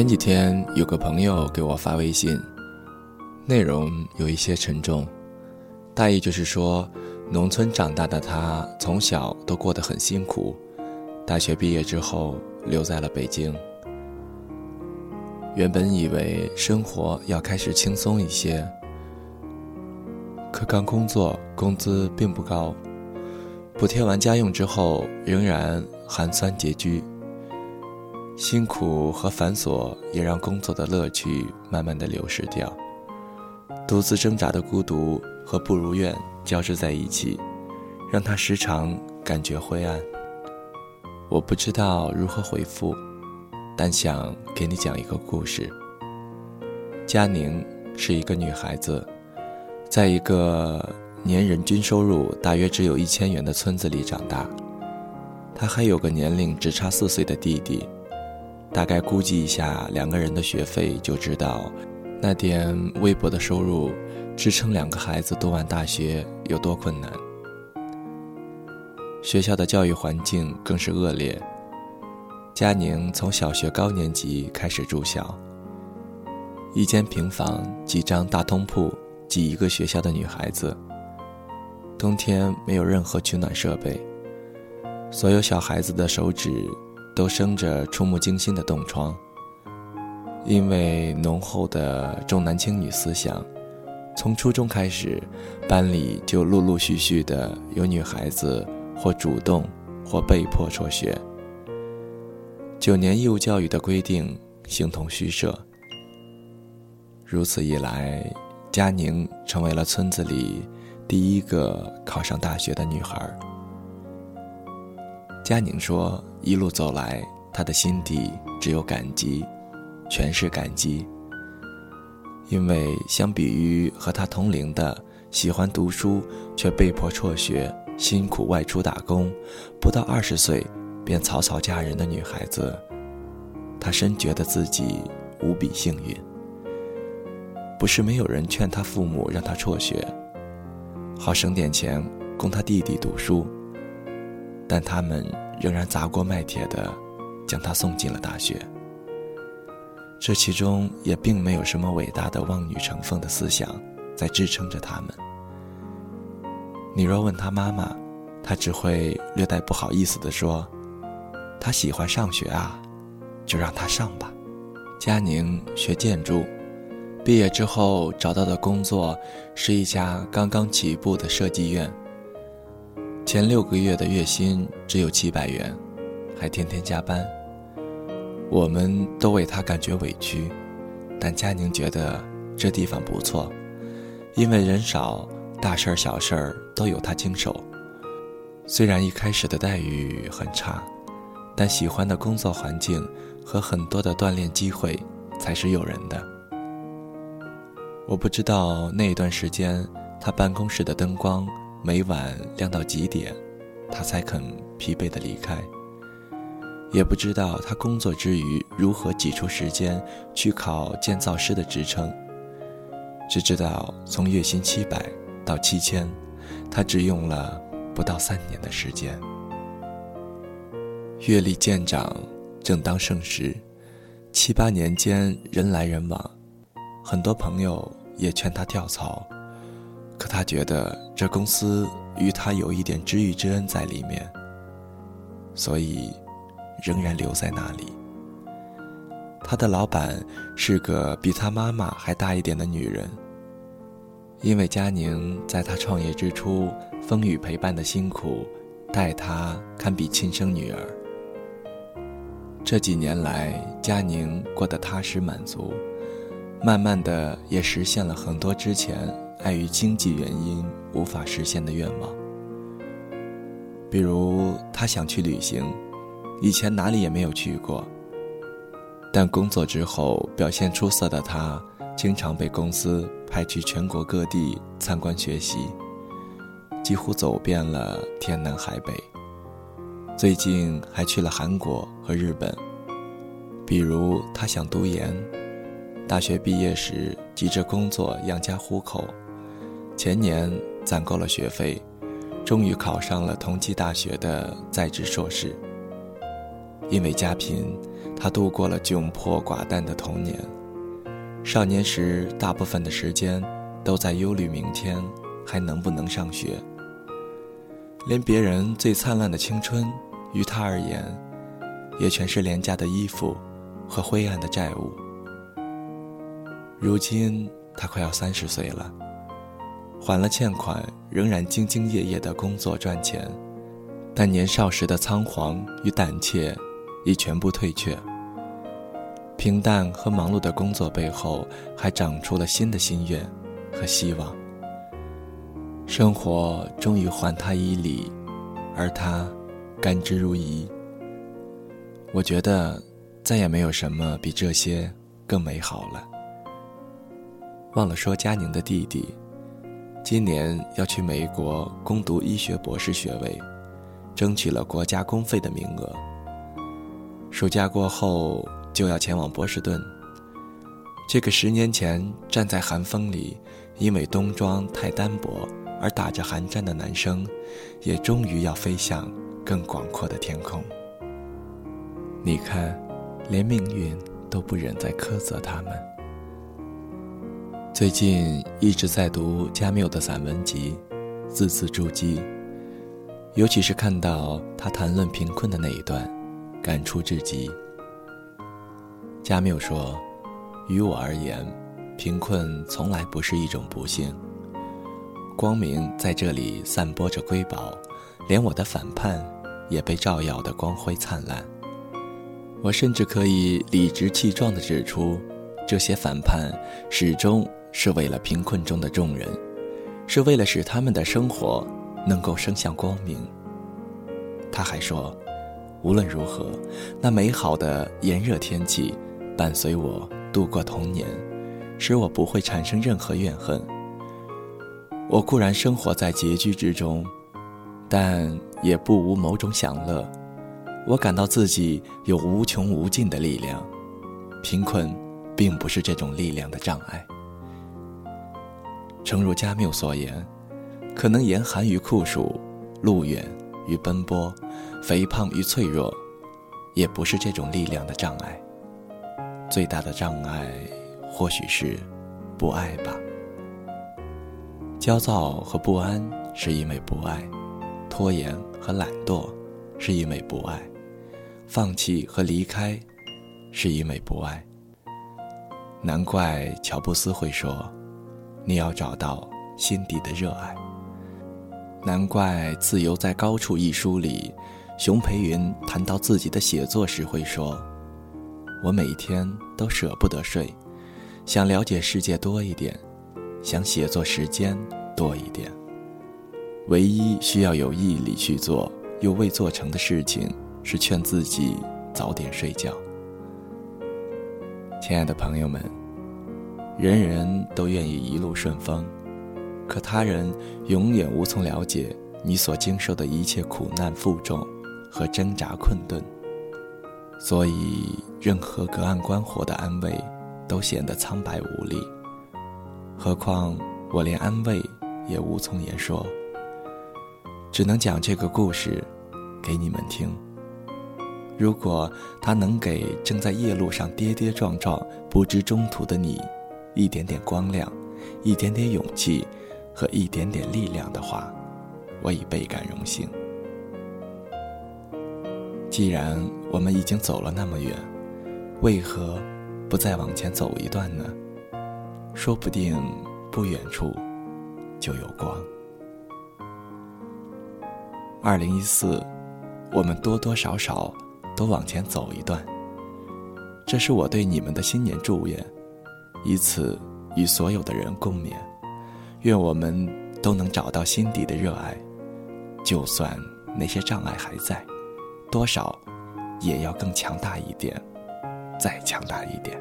前几天有个朋友给我发微信，内容有一些沉重，大意就是说，农村长大的他从小都过得很辛苦，大学毕业之后留在了北京。原本以为生活要开始轻松一些，可刚工作工资并不高，补贴完家用之后仍然寒酸拮据。辛苦和繁琐也让工作的乐趣慢慢的流失掉，独自挣扎的孤独和不如愿交织在一起，让他时常感觉灰暗。我不知道如何回复，但想给你讲一个故事。佳宁是一个女孩子，在一个年人均收入大约只有一千元的村子里长大，她还有个年龄只差四岁的弟弟。大概估计一下两个人的学费，就知道那点微薄的收入支撑两个孩子读完大学有多困难。学校的教育环境更是恶劣。佳宁从小学高年级开始住校，一间平房，几张大通铺，挤一个学校的女孩子。冬天没有任何取暖设备，所有小孩子的手指。都生着触目惊心的冻疮。因为浓厚的重男轻女思想，从初中开始，班里就陆陆续续的有女孩子或主动或被迫辍学。九年义务教育的规定形同虚设。如此一来，佳宁成为了村子里第一个考上大学的女孩。佳宁说：“一路走来，他的心底只有感激，全是感激。因为相比于和他同龄的喜欢读书却被迫辍学、辛苦外出打工，不到二十岁便草草嫁人的女孩子，他深觉得自己无比幸运。不是没有人劝他父母让他辍学，好省点钱供他弟弟读书。”但他们仍然砸锅卖铁的将他送进了大学。这其中也并没有什么伟大的望女成凤的思想在支撑着他们。你若问他妈妈，他只会略带不好意思地说：“他喜欢上学啊，就让他上吧。”佳宁学建筑，毕业之后找到的工作是一家刚刚起步的设计院。前六个月的月薪只有七百元，还天天加班。我们都为他感觉委屈，但佳宁觉得这地方不错，因为人少，大事儿小事儿都有他经手。虽然一开始的待遇很差，但喜欢的工作环境和很多的锻炼机会才是诱人的。我不知道那一段时间他办公室的灯光。每晚亮到几点，他才肯疲惫的离开。也不知道他工作之余如何挤出时间去考建造师的职称。只知道从月薪七百到七千，他只用了不到三年的时间。阅历渐长，正当盛时，七八年间人来人往，很多朋友也劝他跳槽。可他觉得这公司与他有一点知遇之恩在里面，所以仍然留在那里。他的老板是个比他妈妈还大一点的女人，因为佳宁在他创业之初风雨陪伴的辛苦，待他堪比亲生女儿。这几年来，佳宁过得踏实满足，慢慢的也实现了很多之前。碍于经济原因无法实现的愿望，比如他想去旅行，以前哪里也没有去过。但工作之后表现出色的他，经常被公司派去全国各地参观学习，几乎走遍了天南海北。最近还去了韩国和日本。比如他想读研，大学毕业时急着工作养家糊口。前年攒够了学费，终于考上了同济大学的在职硕士。因为家贫，他度过了窘迫寡淡的童年。少年时，大部分的时间都在忧虑明天还能不能上学。连别人最灿烂的青春，于他而言，也全是廉价的衣服和灰暗的债务。如今他快要三十岁了，还了欠款，仍然兢兢业业的工作赚钱，但年少时的仓皇与胆怯已全部退却。平淡和忙碌的工作背后，还长出了新的心愿和希望。生活终于还他一礼，而他甘之如饴。我觉得再也没有什么比这些更美好了。忘了说，佳宁的弟弟今年要去美国攻读医学博士学位，争取了国家公费的名额。暑假过后就要前往波士顿。这个十年前站在寒风里，因为冬装太单薄。而打着寒战的男生，也终于要飞向更广阔的天空。你看，连命运都不忍再苛责他们。最近一直在读加缪的散文集，字字珠玑，尤其是看到他谈论贫困的那一段，感触至极。加缪说：“于我而言，贫困从来不是一种不幸。”光明在这里散播着瑰宝，连我的反叛也被照耀得光辉灿烂。我甚至可以理直气壮地指出，这些反叛始终是为了贫困中的众人，是为了使他们的生活能够升向光明。他还说，无论如何，那美好的炎热天气伴随我度过童年，使我不会产生任何怨恨。我固然生活在拮据之中，但也不无某种享乐。我感到自己有无穷无尽的力量，贫困并不是这种力量的障碍。诚如加缪所言，可能严寒与酷暑，路远与奔波，肥胖与脆弱，也不是这种力量的障碍。最大的障碍，或许是不爱吧。焦躁和不安是因为不爱，拖延和懒惰是因为不爱，放弃和离开是因为不爱。难怪乔布斯会说：“你要找到心底的热爱。”难怪《自由在高处》一书里，熊培云谈到自己的写作时会说：“我每天都舍不得睡，想了解世界多一点。”想写作时间多一点。唯一需要有毅力去做又未做成的事情，是劝自己早点睡觉。亲爱的朋友们，人人都愿意一路顺风，可他人永远无从了解你所经受的一切苦难负重和挣扎困顿。所以，任何隔岸观火的安慰，都显得苍白无力。何况我连安慰也无从言说，只能讲这个故事给你们听。如果它能给正在夜路上跌跌撞撞、不知中途的你一点点光亮、一点点勇气和一点点力量的话，我已倍感荣幸。既然我们已经走了那么远，为何不再往前走一段呢？说不定不远处就有光。二零一四，我们多多少少都往前走一段。这是我对你们的新年祝愿，以此与所有的人共勉。愿我们都能找到心底的热爱，就算那些障碍还在，多少也要更强大一点，再强大一点。